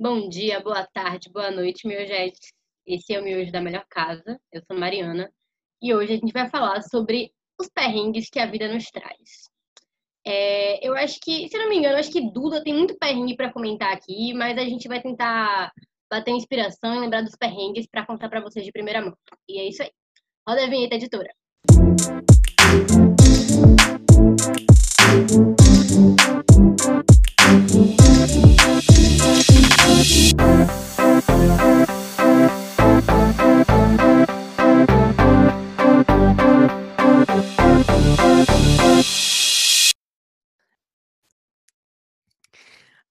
Bom dia, boa tarde, boa noite, miojetes. Esse é o Miojo da Melhor Casa. Eu sou Mariana e hoje a gente vai falar sobre os perrengues que a vida nos traz. É, eu acho que, se não me engano, acho que Duda tem muito perrengue para comentar aqui, mas a gente vai tentar bater inspiração e lembrar dos perrengues para contar para vocês de primeira mão. E é isso aí. Roda a vinheta, editora.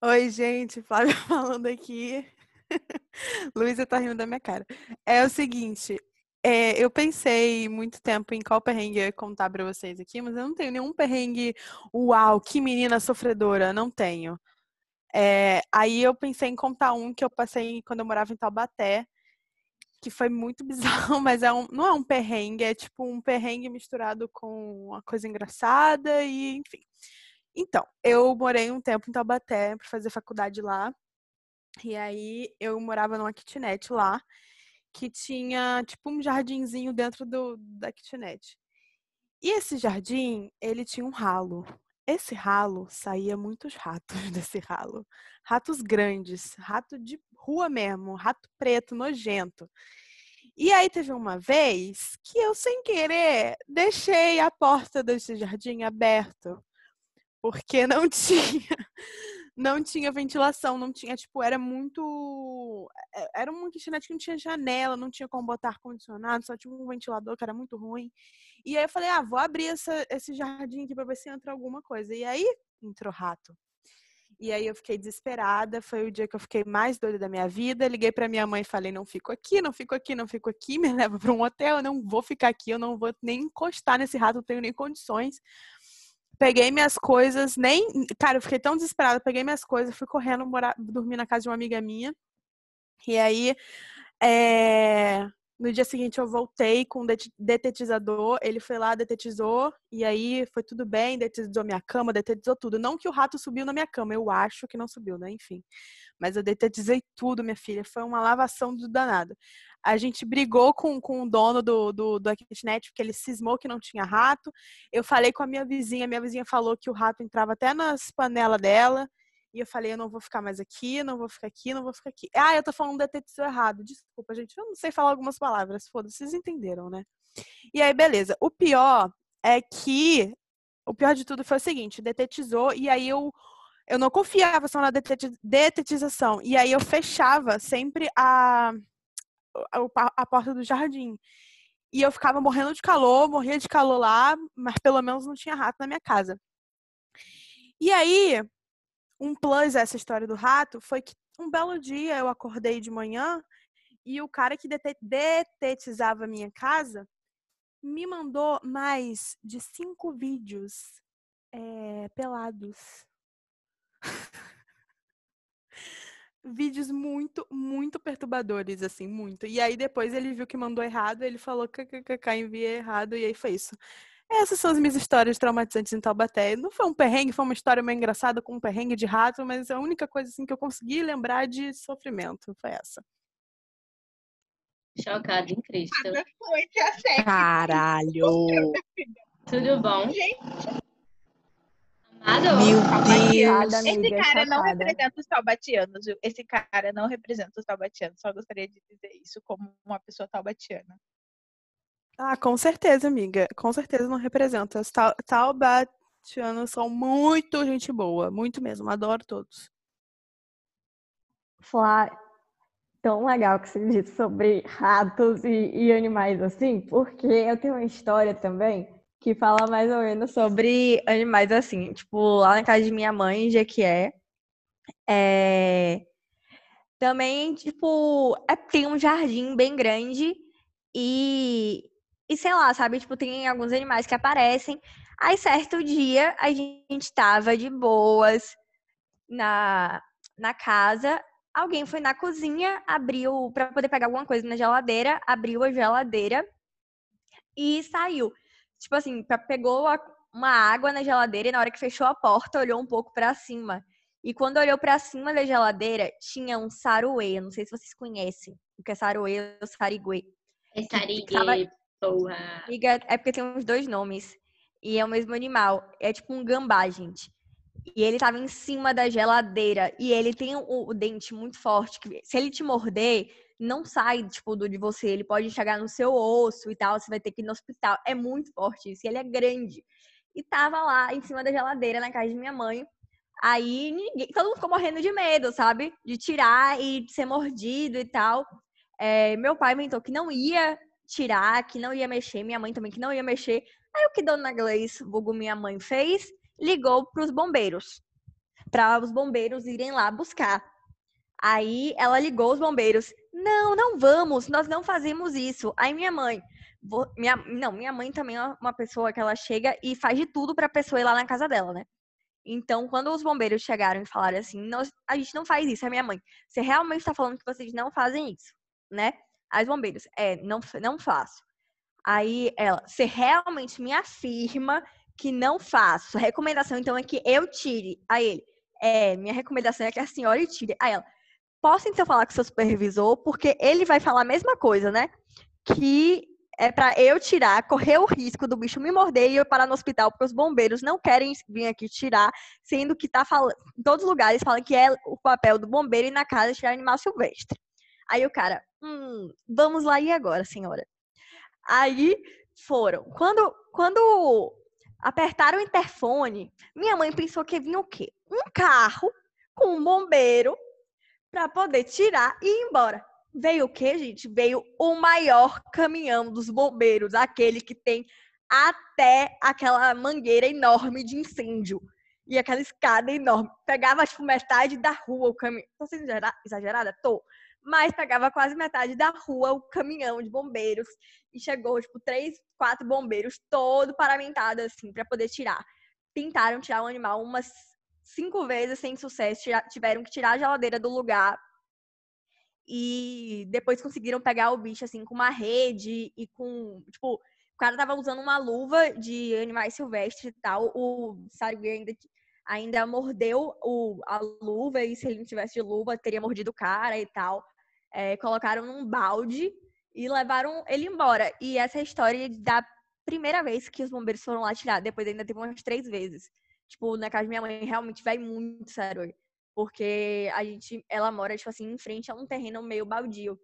Oi, gente, Flávia falando aqui. Luísa tá rindo da minha cara. É o seguinte, é, eu pensei muito tempo em qual perrengue eu ia contar pra vocês aqui, mas eu não tenho nenhum perrengue, uau, que menina sofredora, não tenho. É, aí eu pensei em contar um que eu passei quando eu morava em Taubaté, que foi muito bizarro, mas é um, não é um perrengue, é tipo um perrengue misturado com uma coisa engraçada e enfim. Então, eu morei um tempo em Taubaté para fazer faculdade lá. E aí eu morava numa kitnet lá, que tinha tipo um jardinzinho dentro do, da kitnet. E esse jardim, ele tinha um ralo. Esse ralo saía muitos ratos desse ralo. Ratos grandes, rato de rua mesmo, rato preto, nojento. E aí teve uma vez que eu, sem querer, deixei a porta desse jardim aberto porque não tinha não tinha ventilação, não tinha, tipo, era muito é, era uma kitnet que não tinha janela, não tinha como botar ar condicionado, só tinha um ventilador que era muito ruim. E aí eu falei: "Ah, vou abrir essa, esse jardim aqui para ver se entra alguma coisa". E aí entrou rato. E aí eu fiquei desesperada, foi o dia que eu fiquei mais doida da minha vida. Liguei para minha mãe e falei: "Não fico aqui, não fico aqui, não fico aqui, me leva para um hotel, eu não vou ficar aqui, eu não vou nem encostar nesse rato, não tenho nem condições". Peguei minhas coisas, nem. Cara, eu fiquei tão desesperada. Peguei minhas coisas, fui correndo morar, dormir na casa de uma amiga minha. E aí, é... no dia seguinte, eu voltei com o detetizador. Ele foi lá, detetizou. E aí, foi tudo bem. Detetizou minha cama, detetizou tudo. Não que o rato subiu na minha cama. Eu acho que não subiu, né? Enfim. Mas eu detetizei tudo, minha filha. Foi uma lavação do danado a gente brigou com, com o dono do, do, do kitnet, porque ele cismou que não tinha rato. Eu falei com a minha vizinha, minha vizinha falou que o rato entrava até nas panelas dela. E eu falei, eu não vou ficar mais aqui, não vou ficar aqui, não vou ficar aqui. Ah, eu tô falando detetive errado. Desculpa, gente, eu não sei falar algumas palavras. Foda-se, vocês entenderam, né? E aí, beleza. O pior é que. O pior de tudo foi o seguinte: detetizou, e aí eu eu não confiava só na detetização. E aí eu fechava sempre a, a, porta do jardim. E eu ficava morrendo de calor, morria de calor lá, mas pelo menos não tinha rato na minha casa. E aí, um plus essa história do rato foi que um belo dia eu acordei de manhã e o cara que detetizava a minha casa me mandou mais de cinco vídeos é, pelados. vídeos muito, muito perturbadores, assim, muito. E aí depois ele viu que mandou errado, ele falou kkkk, enviei errado, e aí foi isso. Essas são as minhas histórias traumatizantes em Taubaté. Não foi um perrengue, foi uma história meio engraçada com um perrengue de rato, mas a única coisa assim que eu consegui lembrar de sofrimento foi essa. Chocada em Cristo. Caralho! Tudo bom? Gente, meu Deus. Esse cara não representa os taubatianos, viu? Esse cara não representa os taubatianos. Só gostaria de dizer isso como uma pessoa taubatiana. Ah, com certeza, amiga. Com certeza não representa. Os taubatianos são muito gente boa. Muito mesmo. Adoro todos. Flá, tão legal que você disse sobre ratos e, e animais assim, porque eu tenho uma história também que fala mais ou menos sobre animais assim. Tipo, lá na casa de minha mãe, Jequié, é... também, tipo, é, tem um jardim bem grande e, e sei lá, sabe? Tipo, tem alguns animais que aparecem. Aí, certo dia, a gente tava de boas na, na casa. Alguém foi na cozinha, abriu para poder pegar alguma coisa na geladeira, abriu a geladeira e saiu tipo assim, pegou uma água na geladeira e na hora que fechou a porta, olhou um pouco para cima. E quando olhou para cima da geladeira, tinha um saruê. Eu não sei se vocês conhecem o que é saruê ou sariguê. É sariguê, Porra. Amiga, é porque tem uns dois nomes. E é o mesmo animal. É tipo um gambá, gente. E ele tava em cima da geladeira. E ele tem o, o dente muito forte. Que se ele te morder, não sai, tipo, do de você. Ele pode chegar no seu osso e tal. Você vai ter que ir no hospital. É muito forte isso. E ele é grande. E tava lá em cima da geladeira, na casa de minha mãe. Aí ninguém, todo mundo ficou morrendo de medo, sabe? De tirar e de ser mordido e tal. É, meu pai inventou que não ia tirar, que não ia mexer, minha mãe também que não ia mexer. Aí o que Dona Gleice, vulgo minha mãe, fez? Ligou para os bombeiros, para os bombeiros irem lá buscar. Aí ela ligou os bombeiros. Não, não vamos, nós não fazemos isso. Aí minha mãe, vou- minha, não, minha mãe também é uma pessoa que ela chega e faz de tudo para a pessoa ir lá na casa dela, né? Então, quando os bombeiros chegaram e falaram assim, nós, a gente não faz isso, é minha mãe. Você realmente está falando que vocês não fazem isso, né? Aí os bombeiros, é, não, não faço. Aí ela, você realmente me afirma que não faço. A recomendação, então, é que eu tire. Aí ele, é, minha recomendação é que a senhora tire. Aí ela, posso então falar com seu supervisor? Porque ele vai falar a mesma coisa, né? Que é pra eu tirar, correr o risco do bicho me morder e eu parar no hospital, porque os bombeiros não querem vir aqui tirar, sendo que tá falando, em todos os lugares falam que é o papel do bombeiro ir na casa tirar animal silvestre. Aí o cara, hum, vamos lá e agora, senhora? Aí foram. Quando, quando apertaram o interfone, minha mãe pensou que vinha o quê? Um carro com um bombeiro para poder tirar e ir embora. Veio o quê, gente? Veio o maior caminhão dos bombeiros, aquele que tem até aquela mangueira enorme de incêndio e aquela escada enorme. Pegava, tipo, metade da rua o caminhão. Tô sendo exagera- exagerada? Tô. Mas pegava quase metade da rua o caminhão de bombeiros e chegou, tipo, três, quatro bombeiros, todo paramentado, assim, para poder tirar. Tentaram tirar o animal umas cinco vezes sem sucesso, tiveram que tirar a geladeira do lugar e depois conseguiram pegar o bicho, assim, com uma rede e com, tipo, o cara tava usando uma luva de animais silvestres e tal, o Sargue ainda, ainda mordeu o, a luva e se ele não tivesse de luva, teria mordido o cara e tal. É, colocaram num balde e levaram ele embora. E essa é história da primeira vez que os bombeiros foram lá tirar. Depois ainda teve umas três vezes. Tipo, na casa da minha mãe realmente vai muito sério. Porque a gente, ela mora, tipo assim, em frente a um terreno meio baldio.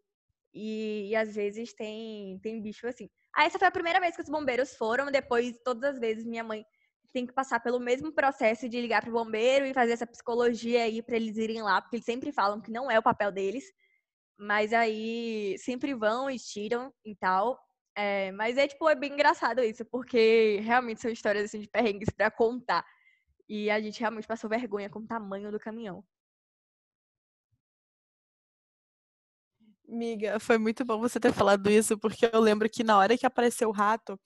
E, e às vezes tem, tem bicho assim. Ah, essa foi a primeira vez que os bombeiros foram. Depois, todas as vezes, minha mãe tem que passar pelo mesmo processo de ligar pro bombeiro e fazer essa psicologia aí pra eles irem lá, porque eles sempre falam que não é o papel deles. Mas aí sempre vão e tiram e tal. É, mas é tipo, é bem engraçado isso, porque realmente são histórias assim, de perrengues pra contar. E a gente realmente passou vergonha com o tamanho do caminhão. Miga, foi muito bom você ter falado isso, porque eu lembro que na hora que apareceu o rato,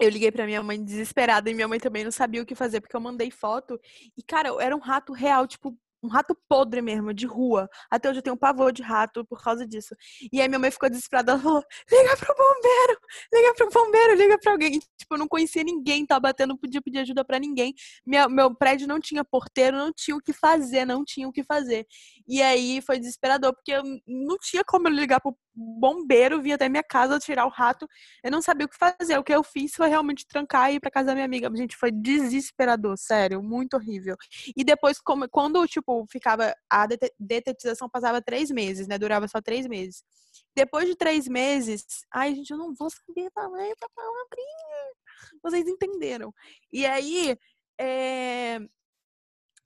eu liguei pra minha mãe desesperada e minha mãe também não sabia o que fazer, porque eu mandei foto e, cara, era um rato real, tipo, um rato podre mesmo, de rua. Até hoje eu tenho um pavor de rato por causa disso. E aí minha mãe ficou desesperada, ela falou: liga pro bombeiro, liga pro bombeiro, liga pra alguém. E, tipo, eu não conhecia ninguém, tava batendo, podia pedir ajuda pra ninguém. Minha, meu prédio não tinha porteiro, não tinha o que fazer, não tinha o que fazer. E aí foi desesperador, porque eu não tinha como eu ligar pro bombeiro, vir até minha casa tirar o rato. Eu não sabia o que fazer. O que eu fiz foi realmente trancar e ir pra casa da minha amiga. Gente, foi desesperador, sério, muito horrível. E depois, como, quando, tipo, ficava. A dete- detetização passava três meses, né? Durava só três meses. Depois de três meses, ai, gente, eu não vou saber falar essa palavrinha. Vocês entenderam. E aí, é,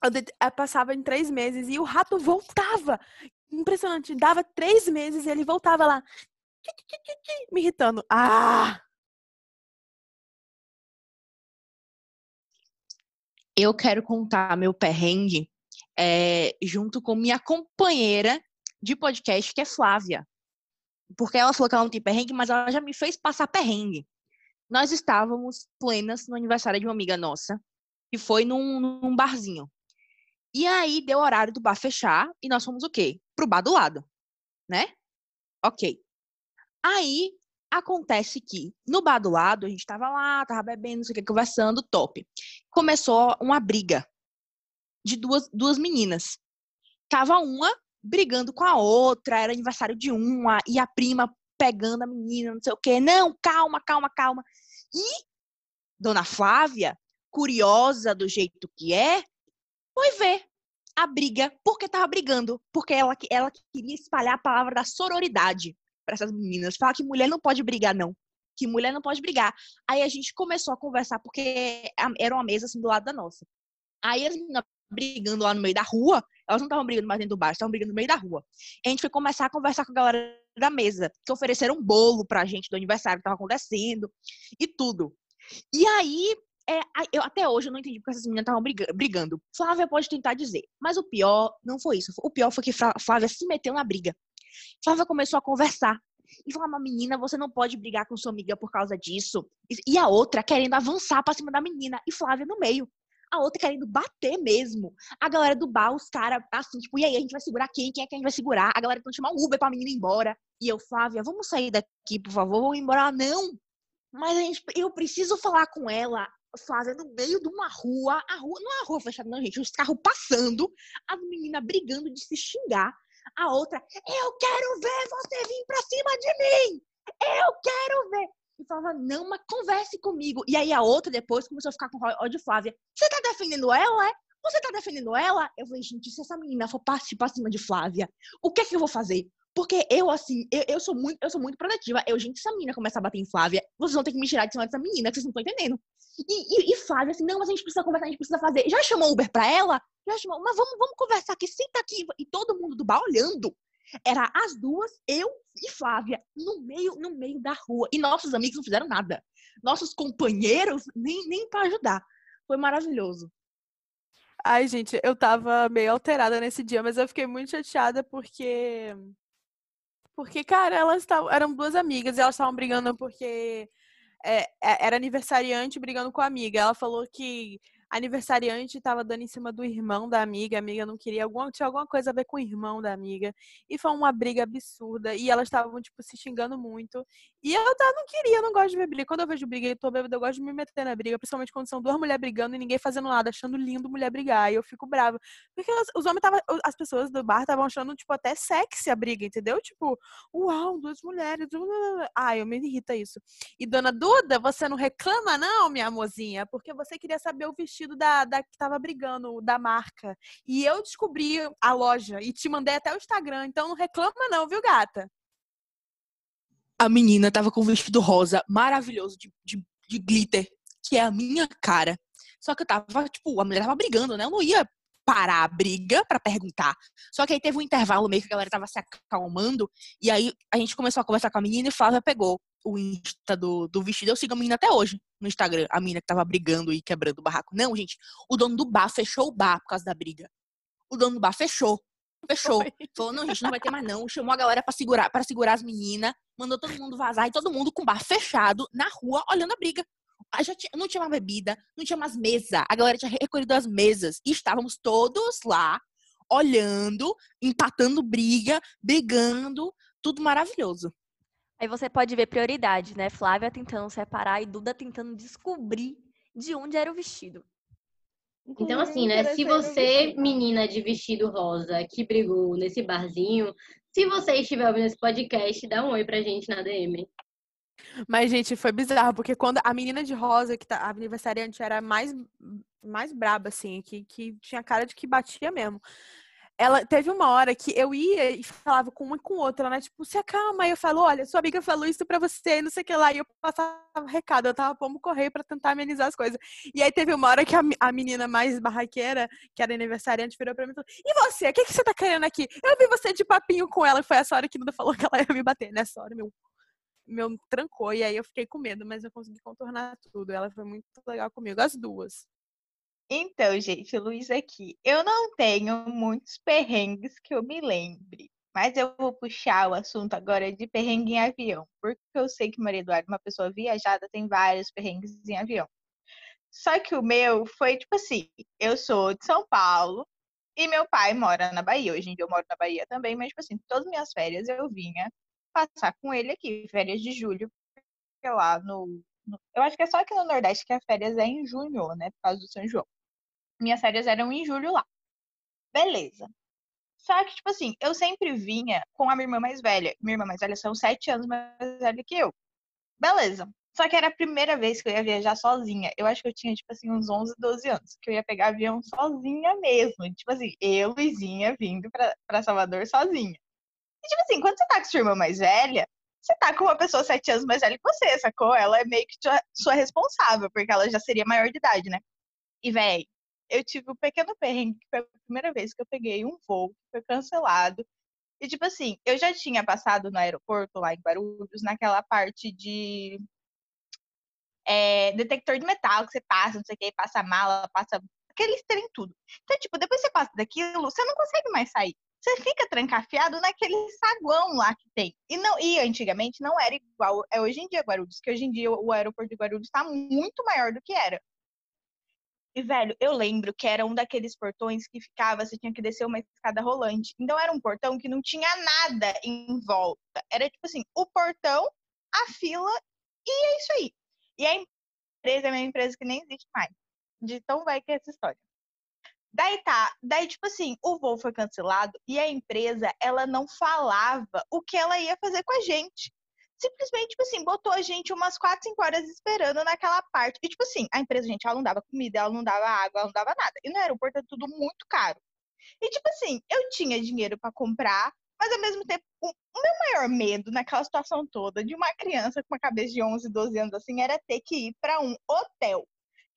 eu eh, passava em três meses e o rato voltava. Impressionante. Dava três meses e ele voltava lá. Me irritando. Ah! eu quero contar meu perrengue é, junto com minha companheira de podcast, que é Flávia. Porque ela falou que ela não tem perrengue, mas ela já me fez passar perrengue. Nós estávamos plenas no aniversário de uma amiga nossa, que foi num, num barzinho. E aí deu horário do bar fechar e nós fomos o quê? Pro bar do lado, né? Ok. Aí acontece que no bar do lado a gente tava lá, tava bebendo, não sei o que, conversando, top começou uma briga. de duas, duas meninas. Tava uma brigando com a outra, era aniversário de uma, e a prima pegando a menina, não sei o quê. Não, calma, calma, calma. E Dona Flávia, curiosa do jeito que é, foi ver a briga, porque tava brigando, porque ela, ela queria espalhar a palavra da sororidade para essas meninas, falar que mulher não pode brigar, não. Que mulher não pode brigar. Aí a gente começou a conversar, porque era uma mesa assim do lado da nossa. Aí as meninas brigando lá no meio da rua, elas não estavam brigando mais dentro do bar, estavam brigando no meio da rua. E a gente foi começar a conversar com a galera da mesa, que ofereceram um bolo pra gente do aniversário que tava acontecendo e tudo. E aí, é, eu até hoje eu não entendi porque essas meninas estavam brigando. Flávia pode tentar dizer, mas o pior não foi isso. O pior foi que Flávia se meteu na briga. Flávia começou a conversar. E falou, uma menina, você não pode brigar com sua amiga por causa disso. E a outra querendo avançar pra cima da menina. E Flávia no meio. A outra querendo bater mesmo. A galera do bar, os caras, assim, tipo, e aí, a gente vai segurar quem? Quem é que a gente vai segurar? A galera tentando chamar um Uber pra menina ir embora. E eu, Flávia, vamos sair daqui, por favor, vamos embora. Não! Mas gente, eu preciso falar com ela. Flávia, no meio de uma rua, a rua, não é a rua fechada, não, gente, os carros passando, as meninas brigando de se xingar, a outra, eu quero ver você vir pra cima de mim! Eu quero ver! E falava, não, mas converse comigo. E aí a outra depois começou a ficar com ódio Flávia. Você tá defendendo ela, é? Você tá defendendo ela? Eu falei, gente, se essa menina for partir pra cima de Flávia, o que é que eu vou fazer? Porque eu, assim, eu, eu, sou muito, eu sou muito protetiva. Eu, gente, se a menina começar a bater em Flávia, vocês vão ter que me tirar de cima dessa menina, que vocês não estão entendendo. E, e, e, assim, não, mas a gente precisa conversar, a gente precisa fazer. Já chamou Uber pra ela? Já chamou, mas vamos, vamos conversar aqui, senta aqui. E todo mundo do bar olhando. Era as duas, eu e Flávia, no meio, no meio da rua. E nossos amigos não fizeram nada. Nossos companheiros, nem, nem para ajudar. Foi maravilhoso. Ai, gente, eu tava meio alterada nesse dia, mas eu fiquei muito chateada porque. Porque, cara, elas tavam, eram duas amigas e elas estavam brigando porque é, é, era aniversariante brigando com a amiga. Ela falou que aniversariante estava dando em cima do irmão da amiga, a amiga não queria, alguma, tinha alguma coisa a ver com o irmão da amiga. E foi uma briga absurda. E elas estavam, tipo, se xingando muito. E eu não queria, eu não gosto de ver briga. Quando eu vejo briga e tô bêbada, eu gosto de me meter na briga, principalmente quando são duas mulheres brigando e ninguém fazendo nada, achando lindo mulher brigar. E eu fico brava. Porque os, homens estavam, as pessoas do bar estavam achando, tipo, até sexy a briga, entendeu? Tipo, uau, duas mulheres. Ai, eu me irrita isso. E dona Duda, você não reclama, não, minha mozinha, porque você queria saber o vestido vestido da, da que tava brigando, da marca. E eu descobri a loja e te mandei até o Instagram, então não reclama não, viu, gata? A menina tava com um vestido rosa maravilhoso de, de, de glitter, que é a minha cara. Só que eu tava, tipo, a mulher tava brigando, né? Eu não ia parar a briga para perguntar. Só que aí teve um intervalo meio que a galera tava se acalmando. E aí a gente começou a conversar com a menina e Flávia pegou o Insta do, do vestido. Eu sigo a menina até hoje no Instagram. A menina que tava brigando e quebrando o barraco. Não, gente. O dono do bar fechou o bar por causa da briga. O dono do bar fechou. Fechou. Foi. Falou, não, gente, não vai ter mais não. Chamou a galera para segurar, para segurar as meninas. Mandou todo mundo vazar e todo mundo com o bar fechado na rua olhando a briga. Já tinha, não tinha mais bebida, não tinha mais mesa. A galera tinha recolhido as mesas. E estávamos todos lá, olhando, empatando briga, brigando. Tudo maravilhoso. Aí você pode ver prioridade, né? Flávia tentando separar e Duda tentando descobrir de onde era o vestido. Então, assim, né? Se você, menina de vestido rosa, que brigou nesse barzinho, se você estiver ouvindo esse podcast, dá um oi pra gente na DM. Mas, gente, foi bizarro, porque quando a menina de rosa, que tá, a aniversariante, era mais, mais braba, assim, que, que tinha cara de que batia mesmo ela teve uma hora que eu ia e falava com uma e com outra, né? Tipo, se acalma. Aí eu falo, olha, sua amiga falou isso pra você, não sei o que lá. E eu passava recado, eu tava pondo correio pra tentar amenizar as coisas. E aí teve uma hora que a, a menina mais barraqueira, que era aniversariante, virou pra mim e falou: E você? O que, que você tá querendo aqui? Eu vi você de papinho com ela. E foi essa hora que Duda falou que ela ia me bater. Nessa hora, meu meu trancou e aí eu fiquei com medo, mas eu consegui contornar tudo. Ela foi muito legal comigo, as duas. Então, gente, Luiz aqui. Eu não tenho muitos perrengues que eu me lembre, mas eu vou puxar o assunto agora de perrengue em avião, porque eu sei que Maria Eduarda, uma pessoa viajada, tem vários perrengues em avião. Só que o meu foi tipo assim: eu sou de São Paulo e meu pai mora na Bahia. Hoje em dia eu moro na Bahia também, mas tipo assim, todas as minhas férias eu vinha passar com ele aqui, férias de julho, lá no, no. Eu acho que é só aqui no Nordeste que as férias é em junho, né? Por causa do São João. Minhas férias eram em julho lá. Beleza. Só que, tipo assim, eu sempre vinha com a minha irmã mais velha. Minha irmã mais velha são sete anos mais velha que eu. Beleza. Só que era a primeira vez que eu ia viajar sozinha. Eu acho que eu tinha, tipo assim, uns 11, 12 anos. Que eu ia pegar avião sozinha mesmo. Tipo assim, eu, Luizinha, vindo pra, pra Salvador sozinha. E, tipo assim, quando você tá com sua irmã mais velha, você tá com uma pessoa sete anos mais velha que você, sacou? Ela é meio que sua, responsável, porque ela já seria maior de idade, né? E, véi, eu tive um pequeno perrengue, que foi a primeira vez que eu peguei um voo que foi cancelado. E, tipo assim, eu já tinha passado no aeroporto lá em Guarulhos, naquela parte de é, detector de metal que você passa, não sei o que, passa mala, passa. Aqueles trem tudo. Então, tipo, depois você passa daquilo, você não consegue mais sair. Você fica trancafiado naquele saguão lá que tem. E, não, e antigamente não era igual é hoje em dia Guarulhos, que hoje em dia o aeroporto de Guarulhos está muito maior do que era. E, velho, eu lembro que era um daqueles portões que ficava, você tinha que descer uma escada rolante. Então era um portão que não tinha nada em volta. Era tipo assim, o portão, a fila e é isso aí. E a empresa é uma empresa que nem existe mais. De tão vai que é essa história. Daí tá, daí tipo assim, o voo foi cancelado e a empresa, ela não falava o que ela ia fazer com a gente. Simplesmente, tipo assim, botou a gente umas 4, 5 horas esperando naquela parte. E tipo assim, a empresa, gente, ela não dava comida, ela não dava água, ela não dava nada. E no aeroporto é tudo muito caro. E tipo assim, eu tinha dinheiro para comprar mas ao mesmo tempo, o, meu maior medo naquela situação toda de uma criança com uma cabeça de 11, 12 anos assim era ter que ir para um hotel.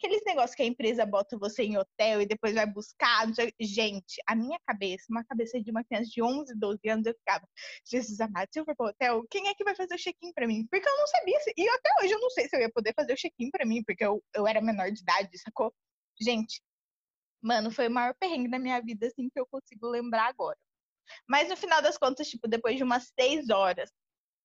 Aqueles negócios que a empresa bota você em hotel e depois vai buscar. Gente, a minha cabeça, uma cabeça de uma criança de 11, 12 anos, eu ficava, Jesus amado, se eu for pro hotel, quem é que vai fazer o check-in pra mim? Porque eu não sabia se. E até hoje eu não sei se eu ia poder fazer o check-in pra mim, porque eu, eu era menor de idade, sacou? Gente, mano, foi o maior perrengue da minha vida, assim, que eu consigo lembrar agora. Mas no final das contas, tipo, depois de umas seis horas,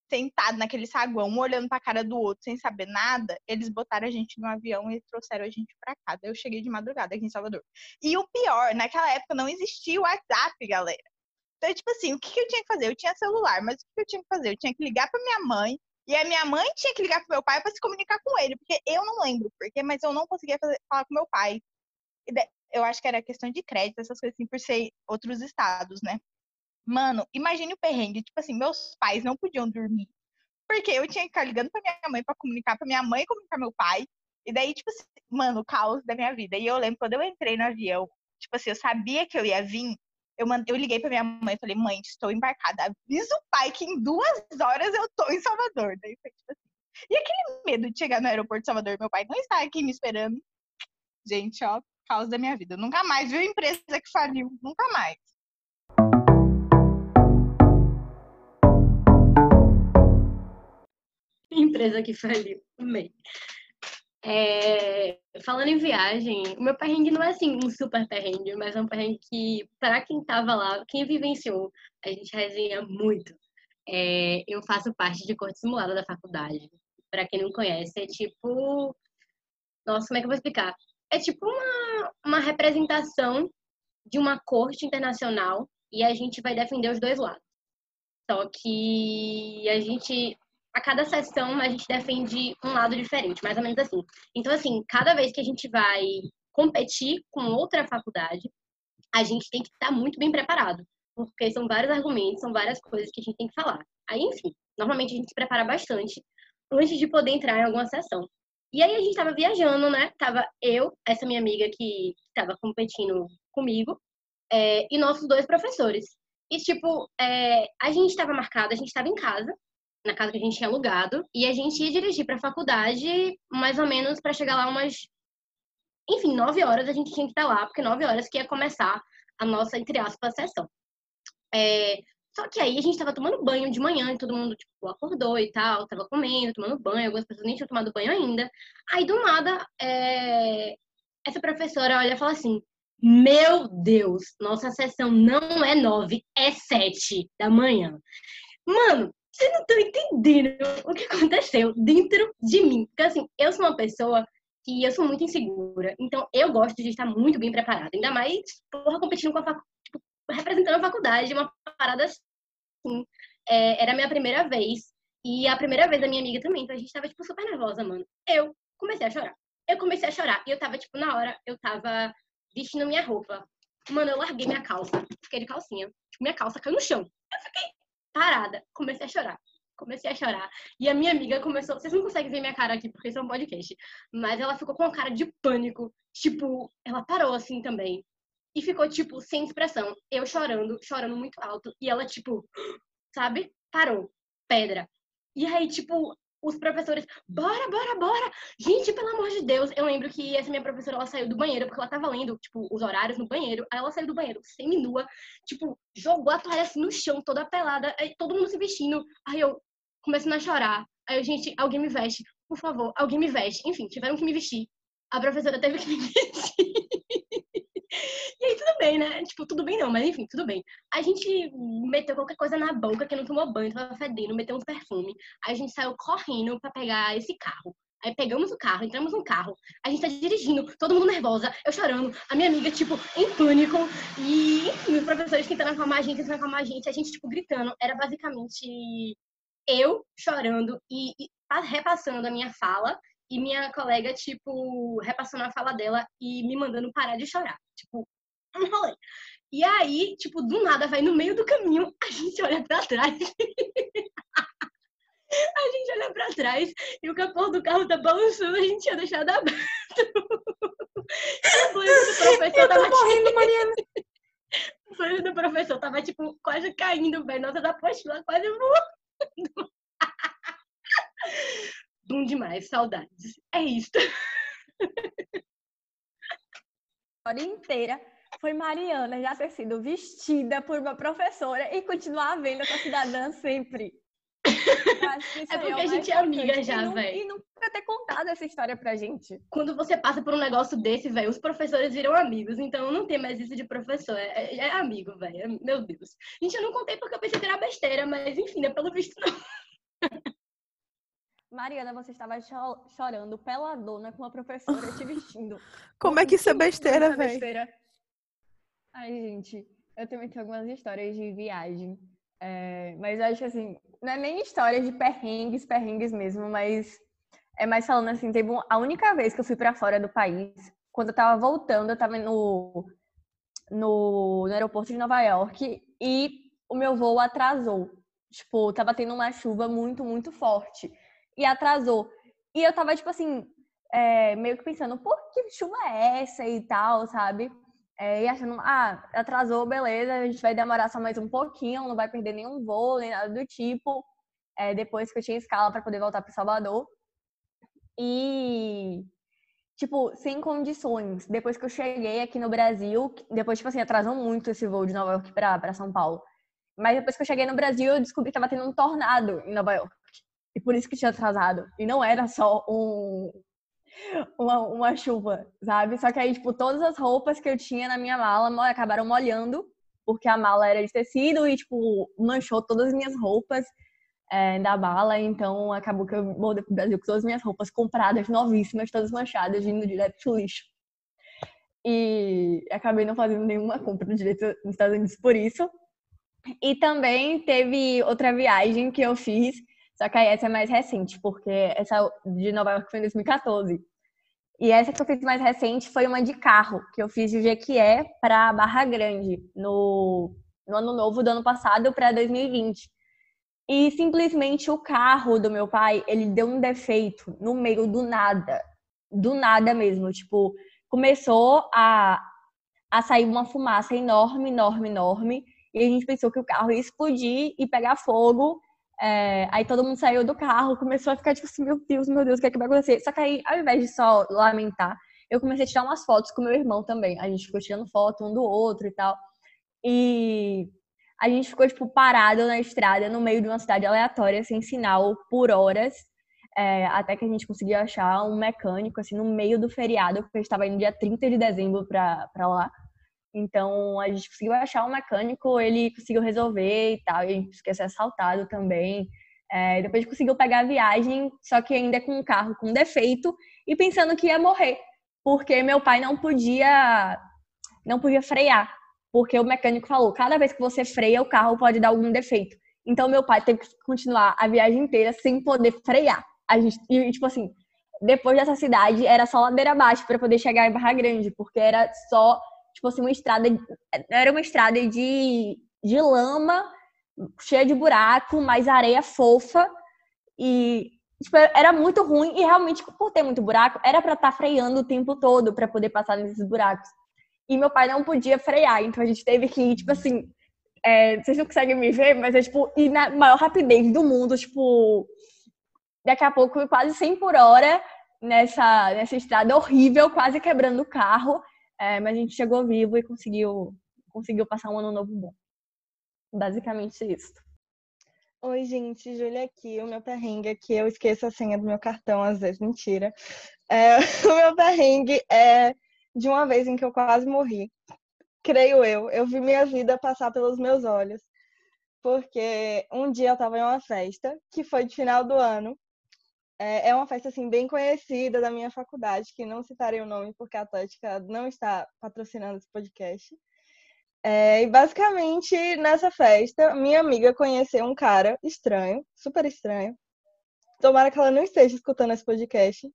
sentado naquele saguão, um olhando pra cara do outro, sem saber nada, eles botaram a gente no avião e trouxeram a gente pra cá. Eu cheguei de madrugada aqui em Salvador. E o pior, naquela época não existia o WhatsApp, galera. Então, tipo assim, o que eu tinha que fazer? Eu tinha celular, mas o que eu tinha que fazer? Eu tinha que ligar pra minha mãe, e a minha mãe tinha que ligar pro meu pai para se comunicar com ele, porque eu não lembro porque, mas eu não conseguia fazer, falar com meu pai. Eu acho que era questão de crédito, essas coisas assim, por ser outros estados, né? Mano, imagine o perrengue. Tipo assim, meus pais não podiam dormir. Porque eu tinha que ficar ligando pra minha mãe pra comunicar pra minha mãe e comunicar meu pai. E daí, tipo assim, mano, o caos da minha vida. E eu lembro quando eu entrei no avião, tipo assim, eu sabia que eu ia vir. Eu, mand... eu liguei pra minha mãe e falei, mãe, estou embarcada. Avisa o pai que em duas horas eu tô em Salvador. Daí foi tipo assim. E aquele medo de chegar no aeroporto de Salvador, meu pai não está aqui me esperando. Gente, ó, caos da minha vida. Nunca mais viu empresa que faliu. Nunca mais. empresa que faliu. Amei. É, falando em viagem, o meu perrengue não é assim um super perrengue, mas é um perrengue que, para quem tava lá, quem vivenciou, a gente resenha muito. É, eu faço parte de corte simulada da faculdade. Para quem não conhece, é tipo. Nossa, como é que eu vou explicar? É tipo uma, uma representação de uma corte internacional e a gente vai defender os dois lados. Só que a gente a cada sessão a gente defende um lado diferente, mais ou menos assim. Então, assim, cada vez que a gente vai competir com outra faculdade, a gente tem que estar muito bem preparado, porque são vários argumentos, são várias coisas que a gente tem que falar. Aí, enfim, normalmente a gente se prepara bastante antes de poder entrar em alguma sessão. E aí a gente tava viajando, né? Tava eu, essa minha amiga que estava competindo comigo, é, e nossos dois professores. E, tipo, é, a gente estava marcado, a gente estava em casa, na casa que a gente tinha alugado, e a gente ia dirigir para a faculdade mais ou menos para chegar lá umas. Enfim, nove horas a gente tinha que estar lá, porque nove horas que ia começar a nossa, entre aspas, sessão. É... Só que aí a gente estava tomando banho de manhã e todo mundo, tipo, acordou e tal, tava comendo, tomando banho, algumas pessoas nem tinham tomado banho ainda. Aí, do nada, é... essa professora olha e fala assim, meu Deus, nossa sessão não é nove, é sete da manhã. Mano, vocês não estão entendendo o que aconteceu dentro de mim. Porque, assim, eu sou uma pessoa que eu sou muito insegura. Então, eu gosto de estar muito bem preparada. Ainda mais, porra, competindo com a faculdade, tipo, representando a faculdade, uma parada assim. É, era a minha primeira vez. E a primeira vez da minha amiga também. Então, a gente tava, tipo, super nervosa, mano. Eu comecei a chorar. Eu comecei a chorar. E eu tava, tipo, na hora, eu tava vestindo minha roupa. Mano, eu larguei minha calça, fiquei de calcinha. Tipo, minha calça caiu no chão. Parada, comecei a chorar. Comecei a chorar. E a minha amiga começou. Vocês não conseguem ver minha cara aqui porque isso é um podcast. Mas ela ficou com uma cara de pânico. Tipo, ela parou assim também. E ficou, tipo, sem expressão. Eu chorando, chorando muito alto. E ela, tipo, sabe? Parou. Pedra. E aí, tipo, os professores, bora, bora, bora! Gente, pelo amor de Deus! Eu lembro que essa minha professora, ela saiu do banheiro, porque ela tava lendo, tipo, os horários no banheiro. Aí ela saiu do banheiro, semi-nua, tipo, jogou a toalha assim no chão, toda pelada, aí todo mundo se vestindo. Aí eu começando a chorar. Aí eu, gente, alguém me veste, por favor, alguém me veste. Enfim, tiveram que me vestir. A professora teve que me vestir. Bem, né? Tipo, tudo bem não, mas enfim, tudo bem. A gente meteu qualquer coisa na boca que não tomou banho, tava fedendo, meteu uns perfume. A gente saiu correndo para pegar esse carro. Aí pegamos o carro, entramos no carro, a gente tá dirigindo, todo mundo nervosa, eu chorando, a minha amiga, tipo, em pânico, e enfim, os professores tentando acalmar a gente, tentando acalmar a gente, a gente, tipo, gritando. Era basicamente eu chorando e, e repassando a minha fala e minha colega, tipo, repassando a fala dela e me mandando parar de chorar. Tipo, um rolê. E aí, tipo, do nada, vai no meio do caminho, a gente olha pra trás. a gente olha pra trás e o capô do carro tá balançando, a gente tinha deixado aberto. o banho do professor tava tô morrendo, Mariana. O banho do professor tava, tipo, quase caindo, velho. Nossa, da apostila quase voando. Bom demais, saudades. É isso. A história inteira foi Mariana já ter sido vestida por uma professora e continuar vendo com a cidadã sempre. É aí porque a gente é amiga já, E véi. E nunca ter contado essa história pra gente. Quando você passa por um negócio desse, velho, os professores viram amigos. Então não tem mais isso de professor. É, é- é amigo, velho. É- Meu Deus. Gente, eu não contei porque eu pensei que era besteira, mas enfim, né? Pelo visto não. Mariana, você estava cho- chorando peladona com uma professora te vestindo. Como é que isso é besteira, é velho? Ai, gente, eu também tenho algumas histórias de viagem. É, mas acho que, assim, não é nem história de perrengues, perrengues mesmo, mas é mais falando assim, teve um- a única vez que eu fui pra fora do país, quando eu tava voltando, eu tava no, no, no aeroporto de Nova York e o meu voo atrasou. Tipo, tava tendo uma chuva muito, muito forte. E atrasou. E eu tava, tipo assim, é, meio que pensando, por que chuva é essa e tal, sabe? É, e achando, ah, atrasou, beleza, a gente vai demorar só mais um pouquinho, não vai perder nenhum voo, nem nada do tipo. É, depois que eu tinha escala para poder voltar para Salvador. E, tipo, sem condições. Depois que eu cheguei aqui no Brasil, depois, tipo assim, atrasou muito esse voo de Nova York para São Paulo. Mas depois que eu cheguei no Brasil, eu descobri que tava tendo um tornado em Nova York. E por isso que tinha atrasado. E não era só um, uma, uma chuva, sabe? Só que aí, tipo, todas as roupas que eu tinha na minha mala acabaram molhando, porque a mala era de tecido e, tipo, manchou todas as minhas roupas é, da mala. Então, acabou que eu voltei pro Brasil com todas as minhas roupas compradas, novíssimas, todas manchadas, indo direto pro lixo. E acabei não fazendo nenhuma compra direito nos Estados Unidos por isso. E também teve outra viagem que eu fiz, só que aí essa é mais recente, porque essa de Nova York foi em 2014. E essa que eu fiz mais recente foi uma de carro, que eu fiz de Jequié para Barra Grande, no, no ano novo do ano passado para 2020. E simplesmente o carro do meu pai, ele deu um defeito no meio do nada. Do nada mesmo. Tipo, começou a, a sair uma fumaça enorme, enorme, enorme. E a gente pensou que o carro ia explodir e pegar fogo. É, aí todo mundo saiu do carro, começou a ficar tipo assim, meu Deus, meu Deus, o que é que vai acontecer? Só que aí, ao invés de só lamentar, eu comecei a tirar umas fotos com meu irmão também. A gente ficou tirando foto um do outro e tal. E a gente ficou, tipo, parado na estrada, no meio de uma cidade aleatória, sem sinal, por horas. é, até que a gente conseguiu achar um mecânico, assim, no meio do feriado, porque a gente estava indo dia 30 de dezembro pra, pra lá. Então, a gente conseguiu achar um mecânico, ele conseguiu resolver e tal, e a gente conseguiu ser assaltado também. É, depois conseguiu pegar a viagem, só que ainda com um carro com defeito, e pensando que ia morrer, porque meu pai não podia, não podia frear, porque o mecânico falou, cada vez que você freia, o carro pode dar algum defeito. Então, meu pai teve que continuar a viagem inteira sem poder frear. A gente, e, tipo assim, depois dessa cidade era só ladeira abaixo para poder chegar em Barra Grande, porque era só, tipo assim, uma estrada, era uma estrada de, de lama, cheia de buraco, mais areia fofa e tipo, era muito ruim e realmente por ter muito buraco, era para estar tá freando o tempo todo para poder passar nesses buracos. E meu pai não podia frear, então a gente teve que ir, tipo assim, é, vocês não conseguem me ver, mas é tipo, ir na maior rapidez do mundo, tipo, daqui a pouco quase 100 por hora nessa, nessa estrada horrível, quase quebrando o carro. É, mas a gente chegou vivo e conseguiu, conseguiu passar um ano novo bom. Basicamente isso. Oi, gente, Júlia aqui. O meu perrengue que eu esqueço a senha do meu cartão, às vezes, mentira. É, o meu perrengue é de uma vez em que eu quase morri. Creio eu. Eu vi minha vida passar pelos meus olhos. Porque um dia eu estava em uma festa, que foi de final do ano, é, é uma festa assim bem conhecida da minha faculdade, que não citarei o nome porque a Atlética não está patrocinando esse podcast. É, e basicamente nessa festa, minha amiga conheceu um cara estranho, super estranho. Tomara que ela não esteja escutando esse podcast.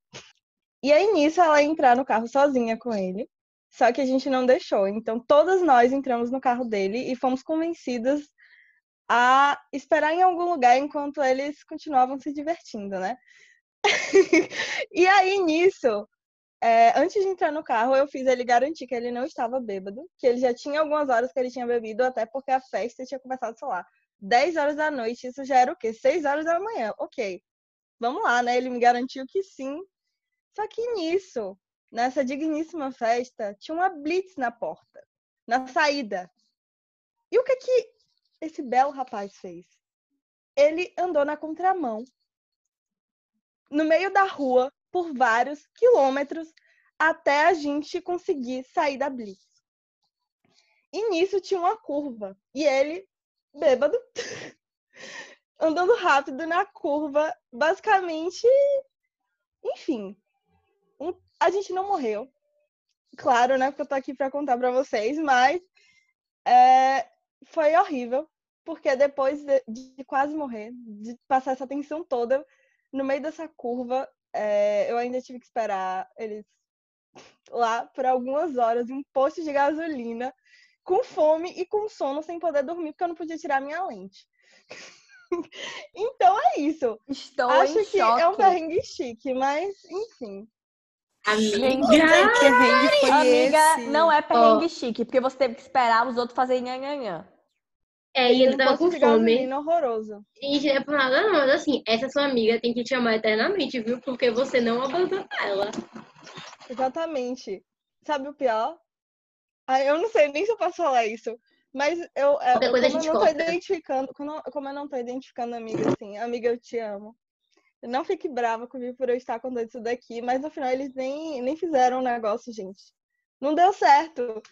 E aí nisso ela ia entrar no carro sozinha com ele. Só que a gente não deixou. Então todas nós entramos no carro dele e fomos convencidas a esperar em algum lugar enquanto eles continuavam se divertindo, né? e aí, nisso, é, antes de entrar no carro, eu fiz ele garantir que ele não estava bêbado, que ele já tinha algumas horas que ele tinha bebido, até porque a festa tinha começado, sei lá, 10 horas da noite, isso já era o quê? 6 horas da manhã. Ok, vamos lá, né? Ele me garantiu que sim. Só que nisso, nessa digníssima festa, tinha uma blitz na porta, na saída. E o que que esse belo rapaz fez? Ele andou na contramão no meio da rua por vários quilômetros até a gente conseguir sair da Blitz. E nisso tinha uma curva. E ele, bêbado, andando rápido na curva, basicamente. Enfim. Um, a gente não morreu. Claro, né? Porque eu tô aqui para contar para vocês, mas é, foi horrível. Porque depois de, de quase morrer, de passar essa tensão toda, no meio dessa curva, é, eu ainda tive que esperar eles lá por algumas horas em um posto de gasolina, com fome e com sono, sem poder dormir, porque eu não podia tirar minha lente. então é isso. Estou Acho em que choque. é um perrengue chique, mas enfim. Amiga, que perrengue foi Amiga, esse? não é perrengue chique, porque você teve que esperar os outros fazerem nhanhanhã. É, e ele Um tava com fome. horroroso. Gente, não é por nada não, mas assim, essa sua amiga tem que te amar eternamente, viu? Porque você não abandonou ela. Exatamente. Sabe o pior? Ah, eu não sei nem se eu posso falar isso. Mas eu, é, a como eu não tô identificando, como eu não tô identificando amiga assim, amiga, eu te amo. Não fique brava comigo por eu estar contando isso daqui, mas no final eles nem, nem fizeram o negócio, gente. Não deu certo.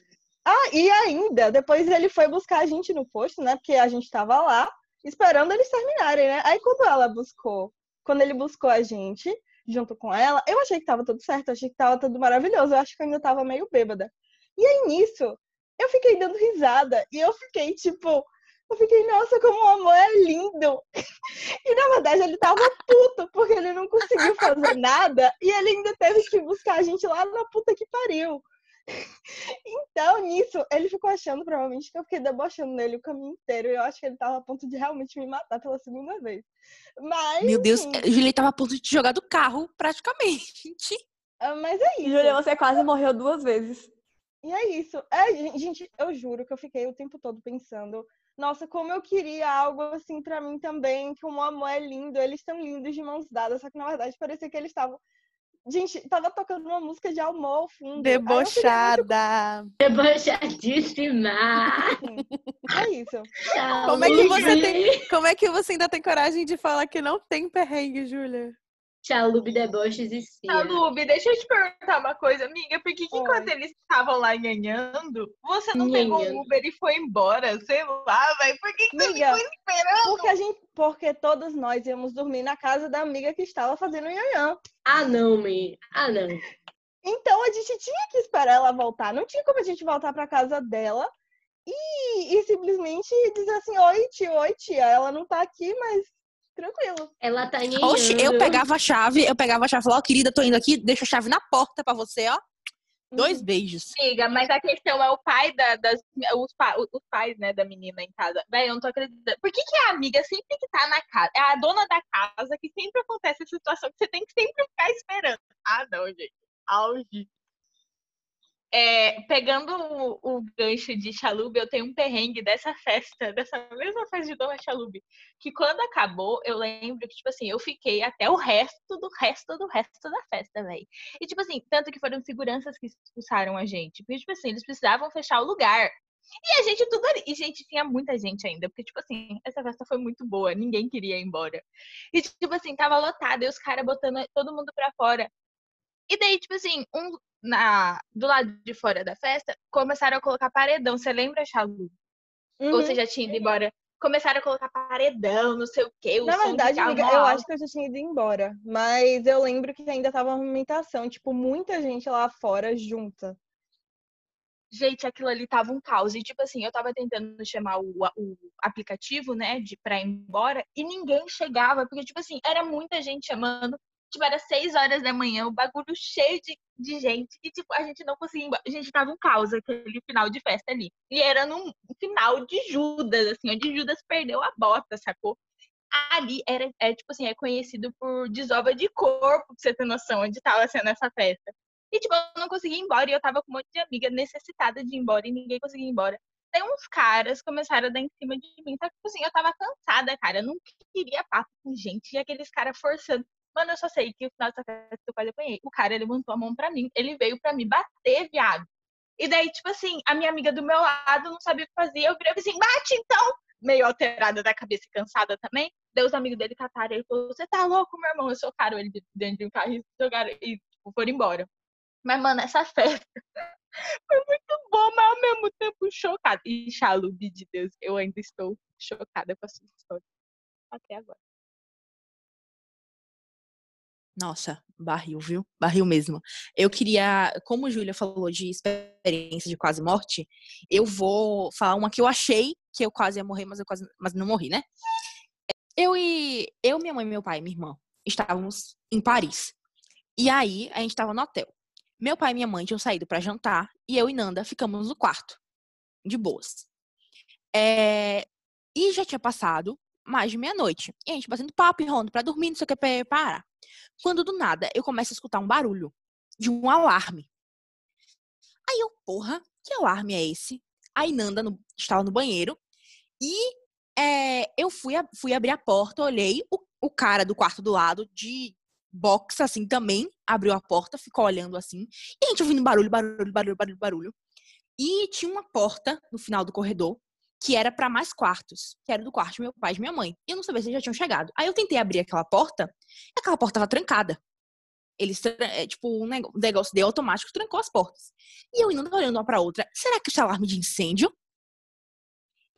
Ah, e ainda, depois ele foi buscar a gente no posto, né? Porque a gente tava lá esperando eles terminarem, né? Aí quando ela buscou, quando ele buscou a gente, junto com ela, eu achei que tava tudo certo, achei que tava tudo maravilhoso, eu acho que eu ainda tava meio bêbada. E aí nisso, eu fiquei dando risada e eu fiquei tipo, eu fiquei, nossa, como o amor é lindo. E na verdade ele tava puto porque ele não conseguiu fazer nada e ele ainda teve que buscar a gente lá na puta que pariu. Então, nisso, ele ficou achando provavelmente que eu fiquei debochando nele o caminho inteiro. E eu acho que ele tava a ponto de realmente me matar pela segunda vez. Mas. Meu Deus, enfim, Julie tava a ponto de te jogar do carro, praticamente. ah, mas é isso. Júlia, você quase morreu duas vezes. E é isso. É, gen- gente, eu juro que eu fiquei o tempo todo pensando, nossa, como eu queria algo assim pra mim também, que o amor é lindo, eles estão lindos de mãos dadas, só que na verdade parecia que eles estavam. Gente, tava tocando uma música de amor ao fundo. Queria muito- Debochada. Debochadíssima! É isso. Como é que você tem. Como é que você ainda tem coragem de falar que não tem perrengue, Júlia? Chalubi, deboches e cia. A Lubi, deixa eu te perguntar uma coisa, amiga. Por que, enquanto eles estavam lá ganhando, você não pegou Nhanhando. o Uber e foi embora? Sei lá, velho. Por que, que você Amiga, ficou esperando? porque a gente. Porque todos nós íamos dormir na casa da amiga que estava fazendo nhanhã. Ah, não, man. Ah, não. Então a gente tinha que esperar ela voltar. Não tinha como a gente voltar pra casa dela e, e simplesmente dizer assim: Oi, tia, oi, tia. Ela não tá aqui, mas Tranquilo. Ela tá em Oxe, eu pegava a chave, eu pegava a chave e falava, ó, querida, tô indo aqui, deixa a chave na porta pra você, ó. Dois beijos. Amiga, mas a questão é o pai da, das. Os, pa, os pais, né, da menina em casa. Véi, eu não tô acreditando. Por que, que a amiga sempre que tá na casa? É a dona da casa que sempre acontece a situação que você tem que sempre ficar esperando. Ah, não, gente. Auge. É, pegando o, o gancho de Chalube, eu tenho um perrengue dessa festa, dessa mesma festa de Dona Chalube, que quando acabou, eu lembro que, tipo assim, eu fiquei até o resto do resto do resto da festa, velho. E, tipo assim, tanto que foram seguranças que expulsaram a gente, porque, tipo assim, eles precisavam fechar o lugar. E a gente tudo ali. E, gente, tinha muita gente ainda, porque, tipo assim, essa festa foi muito boa, ninguém queria ir embora. E, tipo assim, tava lotada, e os caras botando todo mundo pra fora. E daí, tipo assim, um, na, do lado de fora da festa, começaram a colocar paredão. Você lembra, Chalu? Uhum. Ou você já tinha ido embora? Começaram a colocar paredão, não sei o quê. O Na verdade, amiga, eu acho que eu já tinha ido embora. Mas eu lembro que ainda tava uma movimentação. Tipo, muita gente lá fora junta. Gente, aquilo ali tava um caos. E, tipo assim, eu tava tentando chamar o, o aplicativo, né, de, pra ir embora, e ninguém chegava, porque, tipo assim, era muita gente chamando. Tipo, era seis horas da manhã, o bagulho cheio de, de gente. E, tipo, a gente não conseguia ir embora. A gente tava um caos aquele final de festa ali. E era num final de Judas, assim, onde Judas perdeu a bota, sacou? Ali era, é, tipo assim, é conhecido por desova de corpo, pra você ter noção, onde tava sendo essa festa. E, tipo, eu não conseguia ir embora. E eu tava com um monte de amiga necessitada de ir embora e ninguém conseguia ir embora. Daí uns caras começaram a dar em cima de mim. Que, tipo assim, eu tava cansada, cara. Eu não queria papo com gente. E aqueles caras forçando. Mano, eu só sei que no final dessa festa eu quase apanhei. O cara levantou a mão pra mim. Ele veio pra me bater, viado. E daí, tipo assim, a minha amiga do meu lado não sabia o que fazer. Eu virei assim, bate então! Meio alterada da cabeça e cansada também. Daí os amigos dele cataram. Ele falou, você tá louco, meu irmão? Eu socaram ele dentro de um carro e jogaram e tipo, foram embora. Mas, mano, essa festa foi muito bom, mas ao mesmo tempo chocada. E Xalubi de Deus, eu ainda estou chocada com a sua história. Até agora. Nossa, barril, viu? Barril mesmo. Eu queria, como a Júlia falou de experiência de quase morte, eu vou falar uma que eu achei que eu quase ia morrer, mas eu quase, mas não morri, né? Eu e eu, minha mãe, meu pai e minha irmã estávamos em Paris. E aí a gente estava no hotel. Meu pai e minha mãe tinham saído para jantar e eu e Nanda ficamos no quarto, de boas. É, E já tinha passado mais de meia-noite. E a gente batendo papo rondo pra dormir, não sei o que, parar. Quando do nada eu começo a escutar um barulho de um alarme. Aí eu, porra, que alarme é esse? Aí Nanda no- estava no banheiro e é, eu fui, a- fui abrir a porta, olhei, o, o cara do quarto do lado, de box, assim, também abriu a porta, ficou olhando assim. E a gente ouvindo barulho, barulho, barulho, barulho, barulho. E tinha uma porta no final do corredor que era para mais quartos, que era do quarto de meu pai e de minha mãe. E eu não sabia se eles já tinham chegado. Aí eu tentei abrir aquela porta e aquela porta estava trancada. Eles, é, tipo, um negócio deu automático, trancou as portas. E eu indo olhando uma pra outra, será que isso é alarme de incêndio?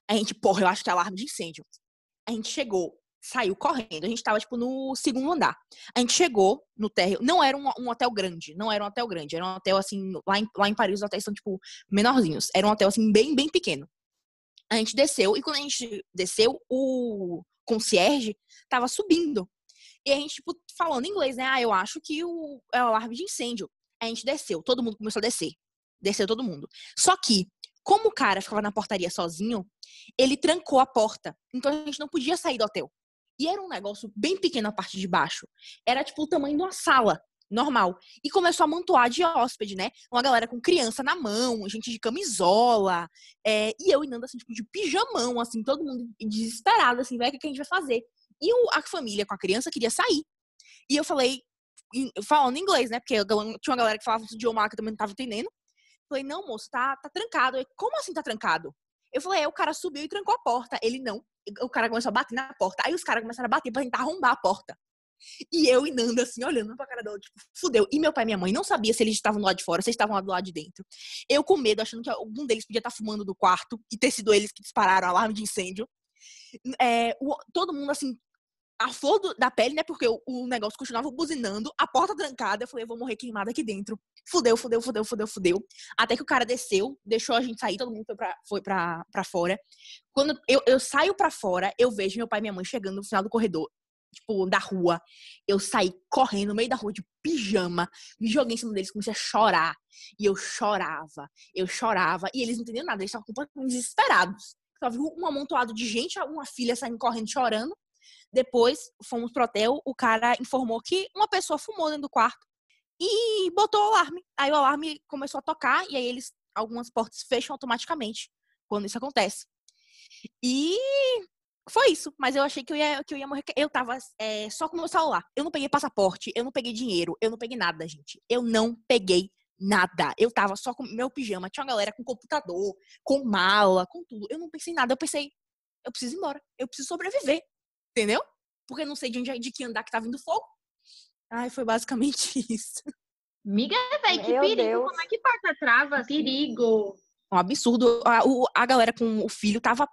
A gente, porra, eu acho que é alarme de incêndio. A gente chegou, saiu correndo. A gente tava, tipo, no segundo andar. A gente chegou no térreo. Não era um, um hotel grande, não era um hotel grande. Era um hotel, assim, lá em, lá em Paris os hotéis são, tipo, menorzinhos. Era um hotel, assim, bem, bem pequeno. A gente desceu, e quando a gente desceu, o concierge tava subindo. E a gente, tipo, falando inglês, né? Ah, eu acho que o, é o alarme de incêndio. A gente desceu, todo mundo começou a descer. Desceu todo mundo. Só que, como o cara ficava na portaria sozinho, ele trancou a porta. Então a gente não podia sair do hotel. E era um negócio bem pequeno a parte de baixo. Era tipo o tamanho de uma sala normal. E começou a amontoar de hóspede, né? Uma galera com criança na mão, gente de camisola. é, e eu e Nanda, assim, tipo, de pijamão, assim, todo mundo desesperado, assim, velho, o que a gente vai fazer? E o- a família com a criança queria sair. E eu falei, em- falando inglês, né? Porque eu- tinha uma galera que falava esse idioma que eu também não tava entendendo. Falei, não, moço, tá, tá trancado. Ele, Como assim tá trancado? Eu falei, é, o cara subiu e trancou a porta. Ele, não. O cara começou a bater na porta. Aí os caras começaram a bater pra tentar arrombar a porta. E eu e Nanda, assim, olhando pra cara dela, tipo, fudeu. E meu pai e minha mãe não sabia se eles estavam lado de fora, se estavam lá do lado de dentro. Eu com medo, achando que algum deles podia estar fumando do quarto e ter sido eles que dispararam o alarme de incêndio. É, o- todo mundo, assim, a flor do- da pele, né? Porque o, o negócio continuava buzinando, a porta trancada. Eu falei, eu vou morrer queimada aqui dentro. Fudeu, fudeu, fudeu, fudeu, fudeu. Até que o cara desceu, deixou a gente sair, todo mundo foi pra, foi pra, pra fora. Quando eu, eu saio pra fora, eu vejo meu pai e minha mãe chegando no final do corredor. Tipo, da rua. Eu saí correndo no meio da rua de pijama, me joguei em cima deles, comecei a chorar. E eu chorava, eu chorava. E eles não entendiam nada, eles estavam completamente desesperados. Só viu um amontoado de gente, uma filha saindo correndo chorando. Depois fomos pro hotel, o cara informou que uma pessoa fumou dentro do quarto e botou o alarme. Aí o alarme começou a tocar e aí eles algumas portas fecham automaticamente quando isso acontece. E foi isso. Mas eu achei que eu ia, que eu ia morrer. Eu tava é, só com o meu celular. Eu não peguei passaporte, eu não peguei dinheiro, eu não peguei nada, gente. Eu não peguei nada. Eu tava só com meu pijama. Tinha uma galera com computador, com mala, com tudo. Eu não pensei em nada. Eu pensei, eu preciso ir embora. Eu preciso sobreviver. Entendeu? Porque eu não sei de onde de que andar que tá vindo fogo. Ai, foi basicamente isso. Miga, velho, que Meu perigo. Deus. Como é que porta trava? Perigo. Um absurdo. A, o- a galera com o filho tava,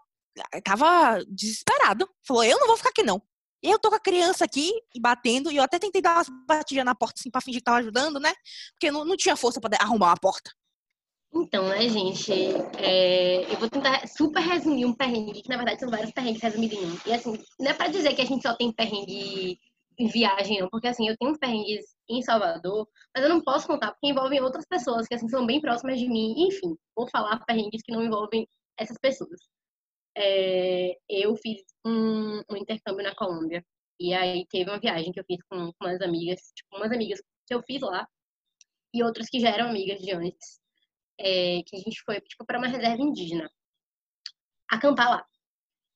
tava desesperado. Falou, eu não vou ficar aqui, não. Eu tô com a criança aqui e batendo, e eu até tentei dar umas batidinhas na porta, assim, pra fingir que tava ajudando, né? Porque não, não tinha força de- arrumar uma porta. Então, né, gente, é, eu vou tentar super resumir um perrengue, que na verdade são vários perrengues resumidos em um. E assim, não é pra dizer que a gente só tem perrengue em viagem, não, porque assim, eu tenho perrengues em Salvador, mas eu não posso contar porque envolvem outras pessoas que assim são bem próximas de mim. Enfim, vou falar perrengues que não envolvem essas pessoas. É, eu fiz um, um intercâmbio na Colômbia, e aí teve uma viagem que eu fiz com, com umas amigas, tipo, umas amigas que eu fiz lá, e outras que já eram amigas de antes é, que a gente foi, tipo, pra uma reserva indígena. Acampar lá.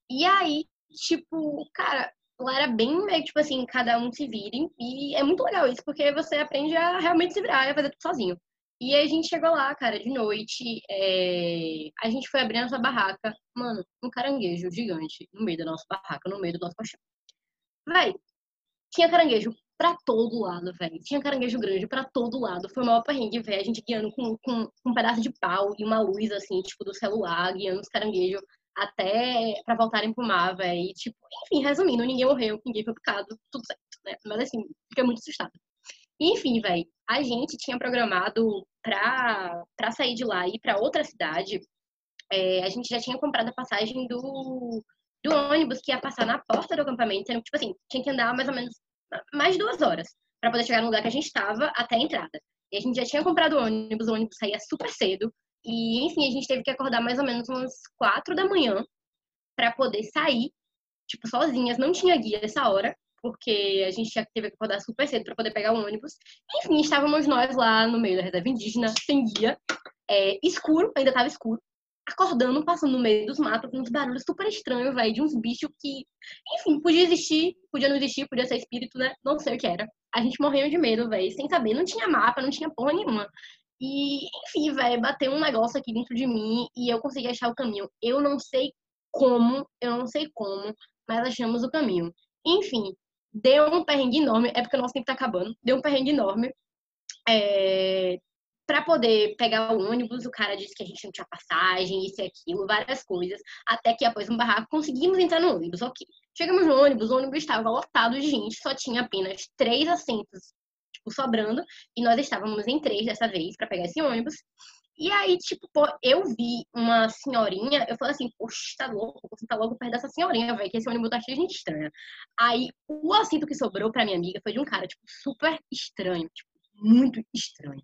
E aí, tipo, cara, lá era bem meio, tipo assim, cada um se vire. E é muito legal isso, porque você aprende a realmente se virar e a fazer tudo sozinho. E aí a gente chegou lá, cara, de noite. é, A gente foi abrir nossa barraca. Mano, um caranguejo gigante no meio da nossa barraca, no meio do nosso colchão. Véi, tinha caranguejo pra todo lado, velho. Tinha caranguejo grande pra todo lado. Foi maior perrengue, velho. A gente guiando com, com, com um pedaço de pau e uma luz, assim, tipo, do celular, guiando os caranguejos até pra voltarem pro mar, velho. Tipo, enfim, resumindo, ninguém morreu, ninguém foi picado, tudo certo, né? Mas, assim, fiquei muito assustada. Enfim, velho, a gente tinha programado pra, pra sair de lá e ir pra outra cidade. É, a gente já tinha comprado a passagem do, do ônibus que ia passar na porta do acampamento, sendo tipo assim, tinha que andar mais ou menos mais duas horas para poder chegar no lugar que a gente estava até a entrada. E a gente já tinha comprado o ônibus, o ônibus saía super cedo. E, enfim, a gente teve que acordar mais ou menos umas quatro da manhã para poder sair, tipo, sozinhas. Não tinha guia essa hora, porque a gente já teve que acordar super cedo para poder pegar o ônibus. Enfim, estávamos nós lá no meio da reserva indígena, sem guia, é, escuro, ainda estava escuro, acordando, passando no meio dos matos, uns barulhos super estranhos, velho, de uns bichos que, enfim, podia existir, podia não existir, podia ser espírito, né? Não sei o que era. A gente morreu de medo, velho, sem saber, não tinha mapa, não tinha porra nenhuma. E, enfim, velho, bateu um negócio aqui dentro de mim e eu consegui achar o caminho. Eu não sei como, eu não sei como, mas achamos o caminho. Enfim, deu um perrengue enorme, é porque o nosso tempo tá acabando, deu um perrengue enorme. É, para poder pegar o ônibus, o cara disse que a gente não tinha passagem, isso e aquilo, várias coisas. Até que após um barraco conseguimos entrar no ônibus, ok. Chegamos no ônibus, o ônibus estava lotado de gente, só tinha apenas três assentos, tipo, sobrando, e nós estávamos em três dessa vez para pegar esse ônibus. E aí, tipo, pô, eu vi uma senhorinha, eu falei assim, poxa, tá louco, vou sentar logo perto dessa senhorinha, velho, que esse ônibus tá cheio de gente estranha. Aí, o assento que sobrou pra minha amiga foi de um cara, tipo, super estranho, tipo, muito estranho.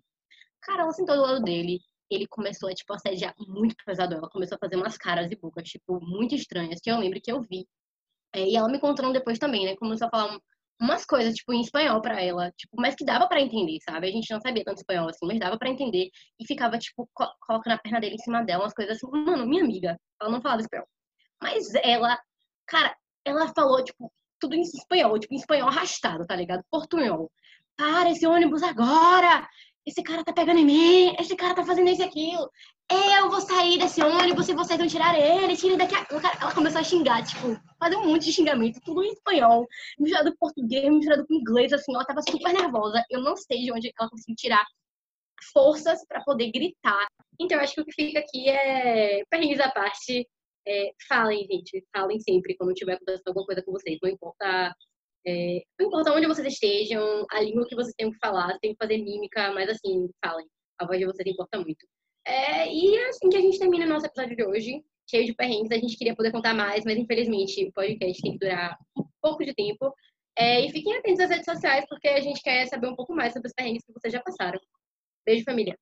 Cara, ela sentou do lado dele, ele começou a, tipo, assediar muito pesado ela, começou a fazer umas caras e bocas, tipo, muito estranhas, que eu lembro que eu vi. É, e ela me contando depois também, né, começou a falar umas coisas, tipo, em espanhol pra ela, tipo, mas que dava pra entender, sabe? A gente não sabia tanto espanhol assim, mas dava pra entender. E ficava, tipo, co colocando a perna dele em cima dela, umas coisas assim. Mano, minha amiga, ela não falava espanhol. Mas ela, cara, ela falou, tipo, tudo em espanhol, tipo, em espanhol arrastado, tá ligado? Portunhol. Para esse ônibus agora! Esse cara tá pegando em mim, esse cara tá fazendo isso e aquilo. Eu vou sair desse ônibus e vocês vão tirar ele, tirem daqui a... Ela começou a xingar, tipo, fazer um monte de xingamento, tudo em espanhol, misturado com português, misturado com inglês, assim, ela tava super nervosa. Eu não sei de onde ela conseguiu tirar forças pra poder gritar. Então, eu acho que o que fica aqui é perrengues à parte. É, falem, gente, falem sempre quando tiver acontecendo alguma coisa com vocês. Não importa, é, não importa onde vocês estejam, a língua que vocês têm que falar, tem que fazer mímica, mas assim, falem. A voz de vocês importa muito. É, e é assim que a gente termina o nosso episódio de hoje, cheio de perrengues. A gente queria poder contar mais, mas infelizmente o podcast tem que durar um pouco de tempo. É, e fiquem atentos às redes sociais, porque a gente quer saber um pouco mais sobre os perrengues que vocês já passaram. Beijo, família.